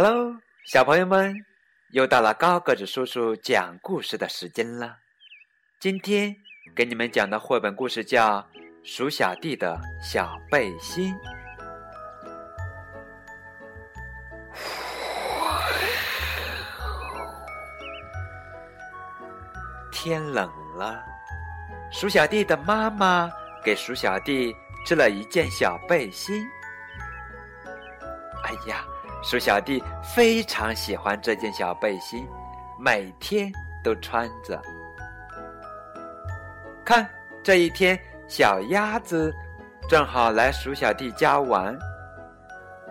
Hello，小朋友们，又到了高个子叔叔讲故事的时间了。今天给你们讲的绘本故事叫《鼠小弟的小背心》。天冷了，鼠小弟的妈妈给鼠小弟织了一件小背心。哎呀！鼠小弟非常喜欢这件小背心，每天都穿着。看，这一天，小鸭子正好来鼠小弟家玩，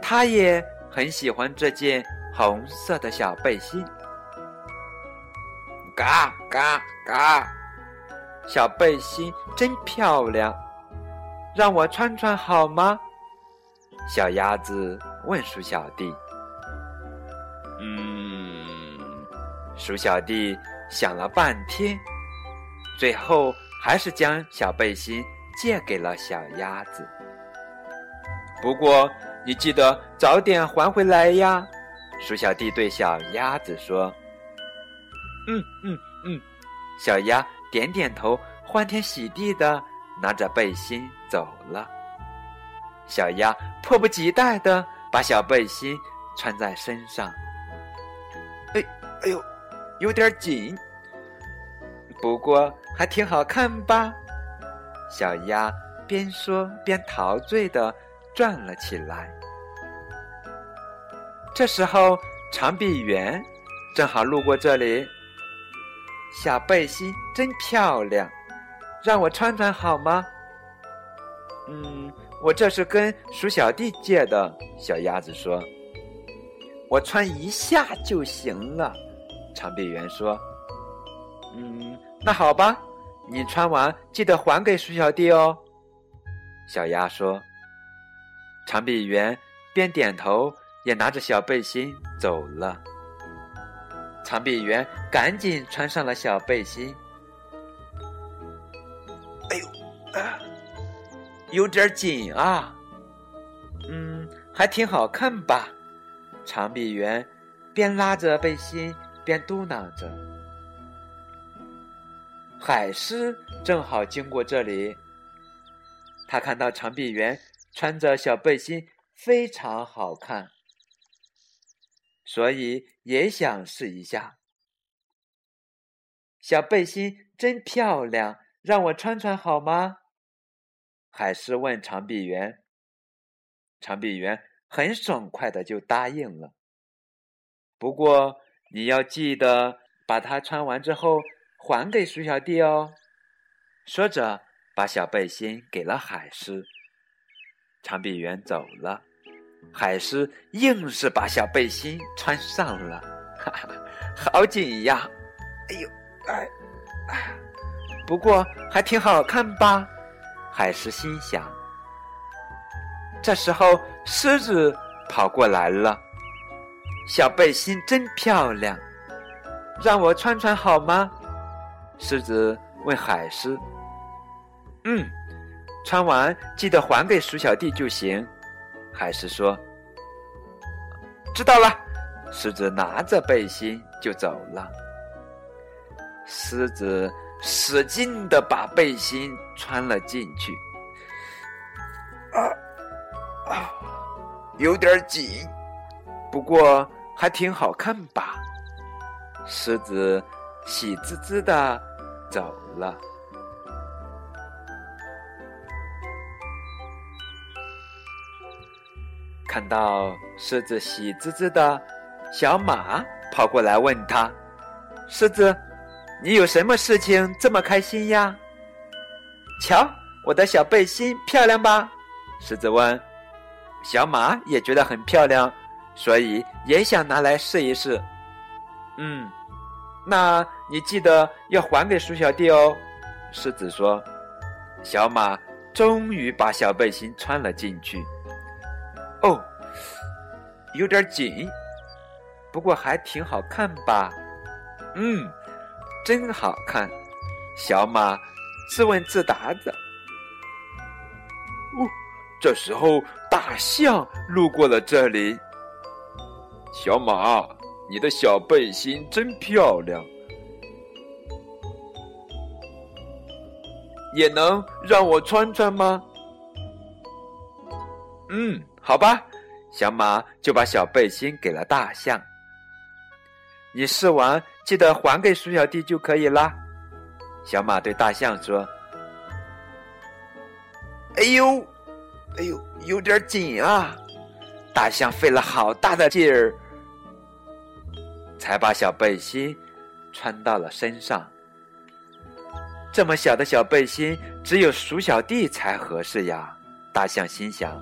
它也很喜欢这件红色的小背心。嘎嘎嘎！小背心真漂亮，让我穿穿好吗？小鸭子问鼠小弟：“嗯。”鼠小弟想了半天，最后还是将小背心借给了小鸭子。不过你记得早点还回来呀！鼠小弟对小鸭子说：“嗯嗯嗯。”小鸭点点头，欢天喜地的拿着背心走了。小鸭迫不及待的把小背心穿在身上，哎，哎呦，有点紧，不过还挺好看吧？小鸭边说边陶醉的转了起来。这时候，长臂猿正好路过这里，小背心真漂亮，让我穿穿好吗？嗯。我这是跟鼠小弟借的，小鸭子说：“我穿一下就行了。”长臂猿说：“嗯，那好吧，你穿完记得还给鼠小弟哦。”小鸭说。长臂猿边点头，也拿着小背心走了。长臂猿赶紧穿上了小背心。有点紧啊，嗯，还挺好看吧？长臂猿边拉着背心边嘟囔着。海狮正好经过这里，他看到长臂猿穿着小背心非常好看，所以也想试一下。小背心真漂亮，让我穿穿好吗？海狮问长臂猿：“长臂猿很爽快的就答应了。不过你要记得把它穿完之后还给鼠小弟哦。”说着，把小背心给了海狮。长臂猿走了，海狮硬是把小背心穿上了，哈哈，好紧呀！哎呦，哎，哎，不过还挺好看吧？海狮心想：“这时候，狮子跑过来了。小背心真漂亮，让我穿穿好吗？”狮子问海狮。“嗯，穿完记得还给鼠小弟就行。”海狮说。“知道了。”狮子拿着背心就走了。狮子。使劲的把背心穿了进去，啊啊，有点紧，不过还挺好看吧？狮子喜滋滋的走了。看到狮子喜滋滋的，小马跑过来问他：“狮子。”你有什么事情这么开心呀？瞧，我的小背心漂亮吧？狮子问。小马也觉得很漂亮，所以也想拿来试一试。嗯，那你记得要还给鼠小弟哦。狮子说。小马终于把小背心穿了进去。哦，有点紧，不过还挺好看吧？嗯。真好看，小马自问自答着。哦，这时候大象路过了这里。小马，你的小背心真漂亮，也能让我穿穿吗？嗯，好吧，小马就把小背心给了大象。你试完记得还给鼠小弟就可以啦。小马对大象说：“哎呦，哎呦，有点紧啊！”大象费了好大的劲儿，才把小背心穿到了身上。这么小的小背心，只有鼠小弟才合适呀。大象心想。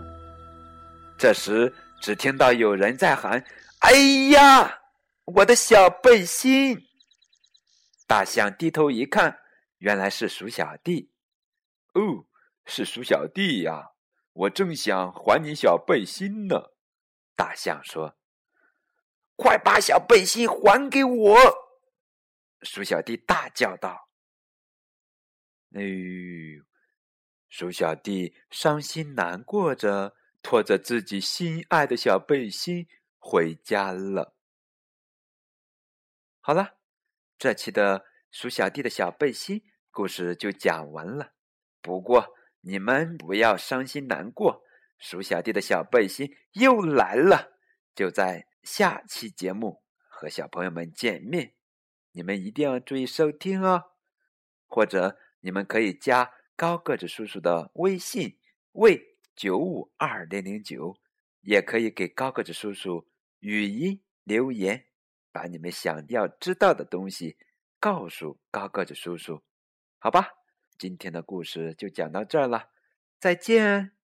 这时，只听到有人在喊：“哎呀，我的小背心！”大象低头一看，原来是鼠小弟。哦，是鼠小弟呀！我正想还你小背心呢。大象说：“快把小背心还给我！”鼠小弟大叫道：“哎呦！”鼠小弟伤心难过着。拖着自己心爱的小背心回家了。好了，这期的鼠小弟的小背心故事就讲完了。不过你们不要伤心难过，鼠小弟的小背心又来了，就在下期节目和小朋友们见面。你们一定要注意收听哦，或者你们可以加高个子叔叔的微信为。九五二零零九，也可以给高个子叔叔语音留言，把你们想要知道的东西告诉高个子叔叔，好吧？今天的故事就讲到这儿了，再见。